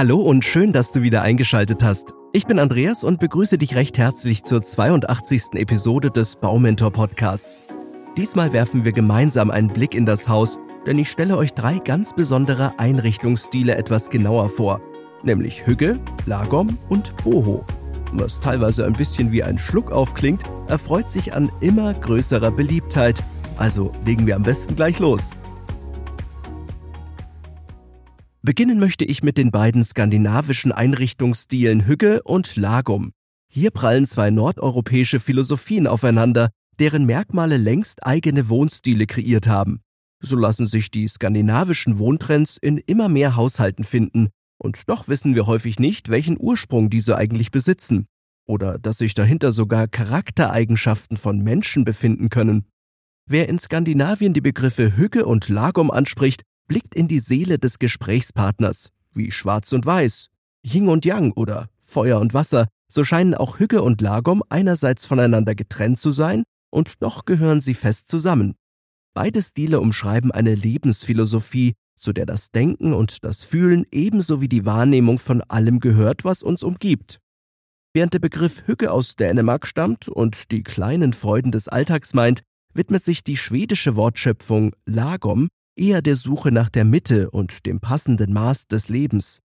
Hallo und schön, dass du wieder eingeschaltet hast. Ich bin Andreas und begrüße dich recht herzlich zur 82. Episode des Baumentor Podcasts. Diesmal werfen wir gemeinsam einen Blick in das Haus, denn ich stelle euch drei ganz besondere Einrichtungsstile etwas genauer vor, nämlich Hügge, Lagom und Boho. Was teilweise ein bisschen wie ein Schluck aufklingt, erfreut sich an immer größerer Beliebtheit. Also legen wir am besten gleich los. Beginnen möchte ich mit den beiden skandinavischen Einrichtungsstilen Hügge und Lagum. Hier prallen zwei nordeuropäische Philosophien aufeinander, deren Merkmale längst eigene Wohnstile kreiert haben. So lassen sich die skandinavischen Wohntrends in immer mehr Haushalten finden, und doch wissen wir häufig nicht, welchen Ursprung diese eigentlich besitzen, oder dass sich dahinter sogar Charaktereigenschaften von Menschen befinden können. Wer in Skandinavien die Begriffe Hügge und Lagum anspricht, blickt in die Seele des Gesprächspartners, wie Schwarz und Weiß, Yin und Yang oder Feuer und Wasser, so scheinen auch Hügge und Lagom einerseits voneinander getrennt zu sein, und doch gehören sie fest zusammen. Beide Stile umschreiben eine Lebensphilosophie, zu der das Denken und das Fühlen ebenso wie die Wahrnehmung von allem gehört, was uns umgibt. Während der Begriff Hügge aus Dänemark stammt und die kleinen Freuden des Alltags meint, widmet sich die schwedische Wortschöpfung Lagom eher der Suche nach der Mitte und dem passenden Maß des Lebens.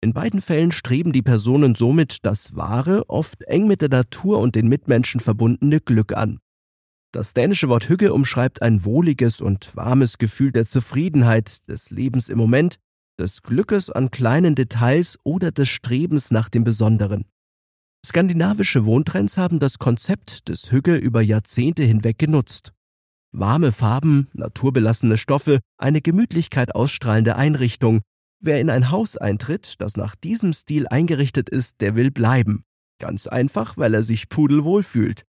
In beiden Fällen streben die Personen somit das wahre, oft eng mit der Natur und den Mitmenschen verbundene Glück an. Das dänische Wort Hügge umschreibt ein wohliges und warmes Gefühl der Zufriedenheit, des Lebens im Moment, des Glückes an kleinen Details oder des Strebens nach dem Besonderen. Skandinavische Wohntrends haben das Konzept des Hügge über Jahrzehnte hinweg genutzt. Warme Farben, naturbelassene Stoffe, eine Gemütlichkeit ausstrahlende Einrichtung. Wer in ein Haus eintritt, das nach diesem Stil eingerichtet ist, der will bleiben. Ganz einfach, weil er sich pudelwohl fühlt.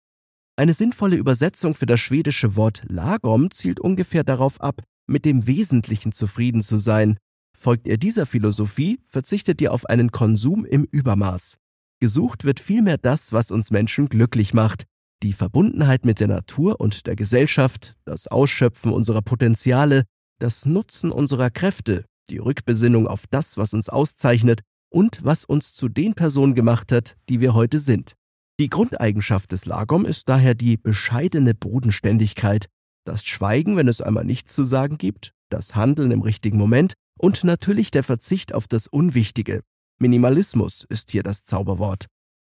Eine sinnvolle Übersetzung für das schwedische Wort Lagom zielt ungefähr darauf ab, mit dem Wesentlichen zufrieden zu sein. Folgt ihr dieser Philosophie, verzichtet ihr auf einen Konsum im Übermaß. Gesucht wird vielmehr das, was uns Menschen glücklich macht, die Verbundenheit mit der Natur und der Gesellschaft, das Ausschöpfen unserer Potenziale, das Nutzen unserer Kräfte, die Rückbesinnung auf das, was uns auszeichnet und was uns zu den Personen gemacht hat, die wir heute sind. Die Grundeigenschaft des Lagom ist daher die bescheidene Bodenständigkeit, das Schweigen, wenn es einmal nichts zu sagen gibt, das Handeln im richtigen Moment und natürlich der Verzicht auf das Unwichtige. Minimalismus ist hier das Zauberwort.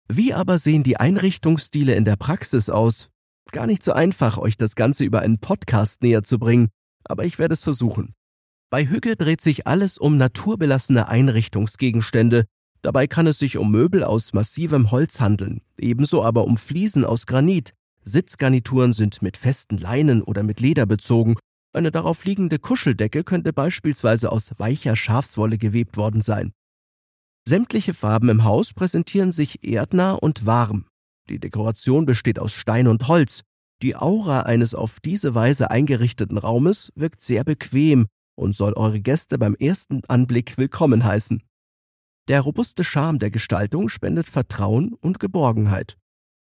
Wie aber sehen die Einrichtungsstile in der Praxis aus? Gar nicht so einfach, euch das Ganze über einen Podcast näher zu bringen, aber ich werde es versuchen. Bei Hügge dreht sich alles um naturbelassene Einrichtungsgegenstände. Dabei kann es sich um Möbel aus massivem Holz handeln, ebenso aber um Fliesen aus Granit. Sitzgarnituren sind mit festen Leinen oder mit Leder bezogen. Eine darauf liegende Kuscheldecke könnte beispielsweise aus weicher Schafswolle gewebt worden sein. Sämtliche Farben im Haus präsentieren sich erdnah und warm. Die Dekoration besteht aus Stein und Holz. Die Aura eines auf diese Weise eingerichteten Raumes wirkt sehr bequem und soll eure Gäste beim ersten Anblick willkommen heißen. Der robuste Charme der Gestaltung spendet Vertrauen und Geborgenheit.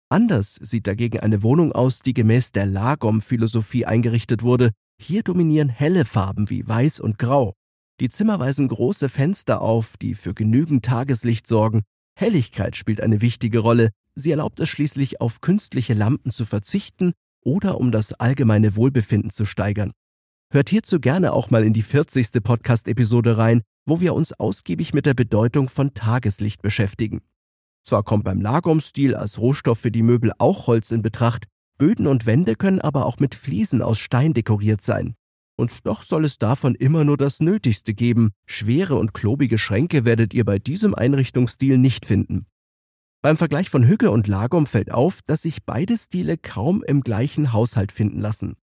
Anders sieht dagegen eine Wohnung aus, die gemäß der Lagom-Philosophie eingerichtet wurde. Hier dominieren helle Farben wie Weiß und Grau. Die Zimmer weisen große Fenster auf, die für genügend Tageslicht sorgen. Helligkeit spielt eine wichtige Rolle. Sie erlaubt es schließlich, auf künstliche Lampen zu verzichten oder um das allgemeine Wohlbefinden zu steigern. Hört hierzu gerne auch mal in die 40. Podcast-Episode rein, wo wir uns ausgiebig mit der Bedeutung von Tageslicht beschäftigen. Zwar kommt beim Lagom-Stil als Rohstoff für die Möbel auch Holz in Betracht, Böden und Wände können aber auch mit Fliesen aus Stein dekoriert sein. Und doch soll es davon immer nur das Nötigste geben. Schwere und klobige Schränke werdet ihr bei diesem Einrichtungsstil nicht finden. Beim Vergleich von Hügge und Lagom fällt auf, dass sich beide Stile kaum im gleichen Haushalt finden lassen.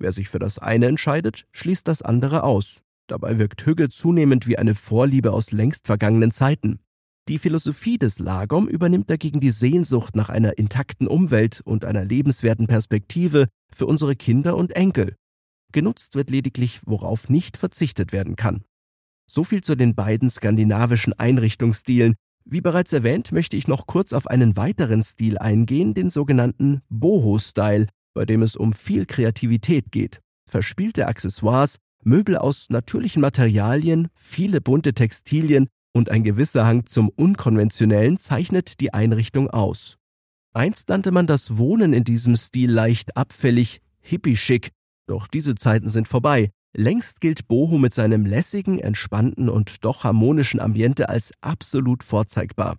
Wer sich für das eine entscheidet, schließt das andere aus. Dabei wirkt Hügge zunehmend wie eine Vorliebe aus längst vergangenen Zeiten. Die Philosophie des Lagom übernimmt dagegen die Sehnsucht nach einer intakten Umwelt und einer lebenswerten Perspektive für unsere Kinder und Enkel. Genutzt wird lediglich, worauf nicht verzichtet werden kann. So viel zu den beiden skandinavischen Einrichtungsstilen. Wie bereits erwähnt, möchte ich noch kurz auf einen weiteren Stil eingehen, den sogenannten Boho-Style, bei dem es um viel Kreativität geht. Verspielte Accessoires, Möbel aus natürlichen Materialien, viele bunte Textilien, und ein gewisser Hang zum Unkonventionellen zeichnet die Einrichtung aus. Einst nannte man das Wohnen in diesem Stil leicht abfällig, hippie-schick, doch diese Zeiten sind vorbei. Längst gilt Boho mit seinem lässigen, entspannten und doch harmonischen Ambiente als absolut vorzeigbar.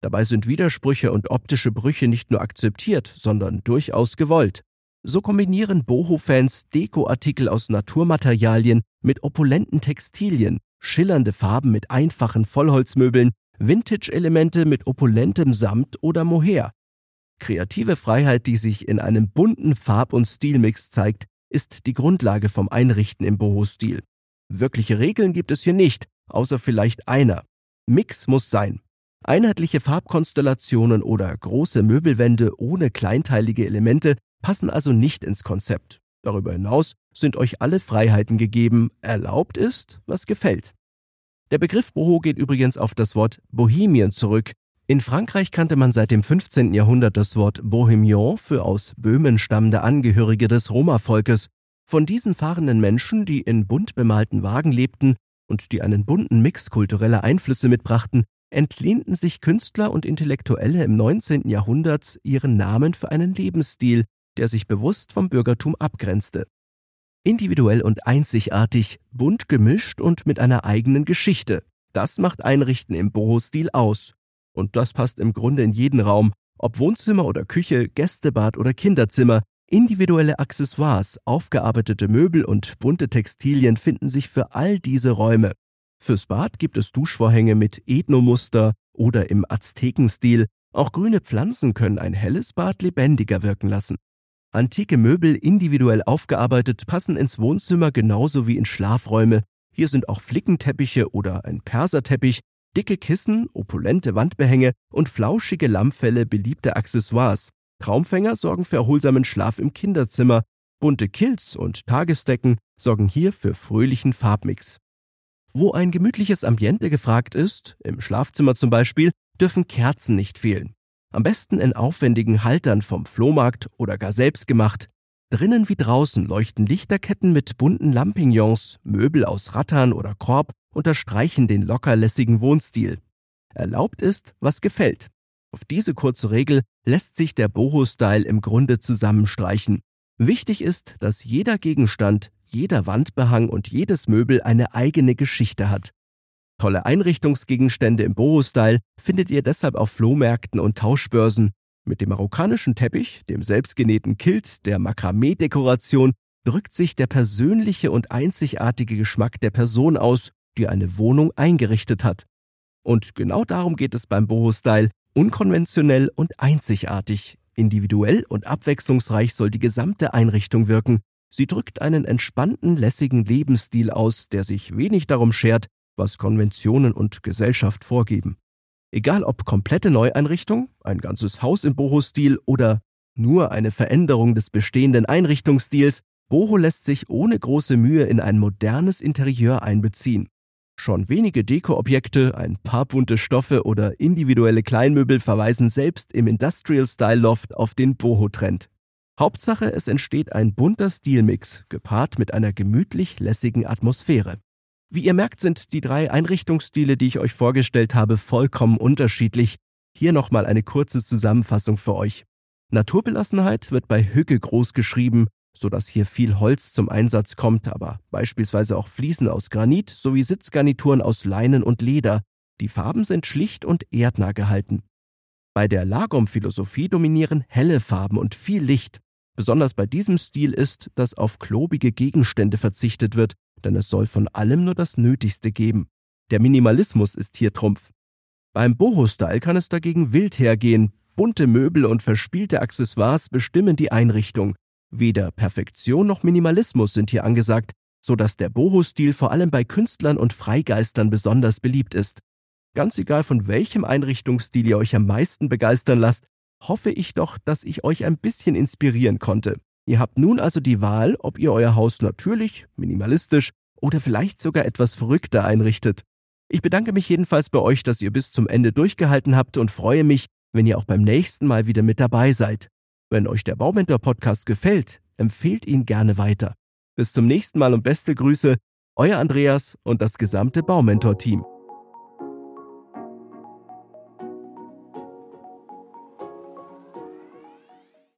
Dabei sind Widersprüche und optische Brüche nicht nur akzeptiert, sondern durchaus gewollt. So kombinieren Boho-Fans Dekoartikel aus Naturmaterialien mit opulenten Textilien, schillernde Farben mit einfachen Vollholzmöbeln, Vintage-Elemente mit opulentem Samt oder Mohair. Kreative Freiheit, die sich in einem bunten Farb- und Stilmix zeigt, ist die Grundlage vom Einrichten im Boho-Stil. Wirkliche Regeln gibt es hier nicht, außer vielleicht einer. Mix muss sein. Einheitliche Farbkonstellationen oder große Möbelwände ohne kleinteilige Elemente passen also nicht ins Konzept. Darüber hinaus sind euch alle Freiheiten gegeben, erlaubt ist, was gefällt. Der Begriff Boho geht übrigens auf das Wort Bohemien zurück. In Frankreich kannte man seit dem 15. Jahrhundert das Wort Bohemian für aus Böhmen stammende Angehörige des Roma-Volkes. Von diesen fahrenden Menschen, die in bunt bemalten Wagen lebten und die einen bunten Mix kultureller Einflüsse mitbrachten, entlehnten sich Künstler und Intellektuelle im 19. Jahrhundert ihren Namen für einen Lebensstil, der sich bewusst vom Bürgertum abgrenzte. Individuell und einzigartig, bunt gemischt und mit einer eigenen Geschichte. Das macht Einrichten im Boho-Stil aus. Und das passt im Grunde in jeden Raum, ob Wohnzimmer oder Küche, Gästebad oder Kinderzimmer. Individuelle Accessoires, aufgearbeitete Möbel und bunte Textilien finden sich für all diese Räume. Fürs Bad gibt es Duschvorhänge mit Ethnomuster oder im Aztekenstil. Auch grüne Pflanzen können ein helles Bad lebendiger wirken lassen. Antike Möbel individuell aufgearbeitet passen ins Wohnzimmer genauso wie in Schlafräume. Hier sind auch Flickenteppiche oder ein Perserteppich, dicke Kissen, opulente Wandbehänge und flauschige Lammfelle beliebte Accessoires. Traumfänger sorgen für erholsamen Schlaf im Kinderzimmer. Bunte Kilts und Tagesdecken sorgen hier für fröhlichen Farbmix. Wo ein gemütliches Ambiente gefragt ist, im Schlafzimmer zum Beispiel, dürfen Kerzen nicht fehlen. Am besten in aufwendigen Haltern vom Flohmarkt oder gar selbst gemacht. Drinnen wie draußen leuchten Lichterketten mit bunten Lampignons, Möbel aus Rattan oder Korb unterstreichen den lockerlässigen Wohnstil. Erlaubt ist, was gefällt. Auf diese kurze Regel lässt sich der Boho-Style im Grunde zusammenstreichen. Wichtig ist, dass jeder Gegenstand, jeder Wandbehang und jedes Möbel eine eigene Geschichte hat. Tolle Einrichtungsgegenstände im Boho-Style findet ihr deshalb auf Flohmärkten und Tauschbörsen. Mit dem marokkanischen Teppich, dem selbstgenähten Kilt, der Makramee-Dekoration drückt sich der persönliche und einzigartige Geschmack der Person aus, die eine Wohnung eingerichtet hat. Und genau darum geht es beim Boho-Style. Unkonventionell und einzigartig. Individuell und abwechslungsreich soll die gesamte Einrichtung wirken. Sie drückt einen entspannten, lässigen Lebensstil aus, der sich wenig darum schert, was Konventionen und Gesellschaft vorgeben. Egal ob komplette Neueinrichtung, ein ganzes Haus im Boho-Stil oder nur eine Veränderung des bestehenden Einrichtungsstils, Boho lässt sich ohne große Mühe in ein modernes Interieur einbeziehen. Schon wenige Dekoobjekte, ein paar bunte Stoffe oder individuelle Kleinmöbel verweisen selbst im Industrial Style Loft auf den Boho-Trend. Hauptsache, es entsteht ein bunter Stilmix, gepaart mit einer gemütlich lässigen Atmosphäre. Wie ihr merkt, sind die drei Einrichtungsstile, die ich euch vorgestellt habe, vollkommen unterschiedlich. Hier nochmal eine kurze Zusammenfassung für euch. Naturbelassenheit wird bei Hücke groß geschrieben, so dass hier viel Holz zum Einsatz kommt, aber beispielsweise auch Fliesen aus Granit sowie Sitzgarnituren aus Leinen und Leder. Die Farben sind schlicht und erdnah gehalten. Bei der Lagom-Philosophie dominieren helle Farben und viel Licht. Besonders bei diesem Stil ist, dass auf klobige Gegenstände verzichtet wird, denn es soll von allem nur das Nötigste geben. Der Minimalismus ist hier Trumpf. Beim Boho-Style kann es dagegen wild hergehen. Bunte Möbel und verspielte Accessoires bestimmen die Einrichtung. Weder Perfektion noch Minimalismus sind hier angesagt, so dass der Boho-Stil vor allem bei Künstlern und Freigeistern besonders beliebt ist. Ganz egal von welchem Einrichtungsstil ihr euch am meisten begeistern lasst, hoffe ich doch, dass ich euch ein bisschen inspirieren konnte. Ihr habt nun also die Wahl, ob ihr euer Haus natürlich, minimalistisch oder vielleicht sogar etwas verrückter einrichtet. Ich bedanke mich jedenfalls bei euch, dass ihr bis zum Ende durchgehalten habt und freue mich, wenn ihr auch beim nächsten Mal wieder mit dabei seid. Wenn euch der Baumentor Podcast gefällt, empfehlt ihn gerne weiter. Bis zum nächsten Mal und beste Grüße, euer Andreas und das gesamte Baumentor Team.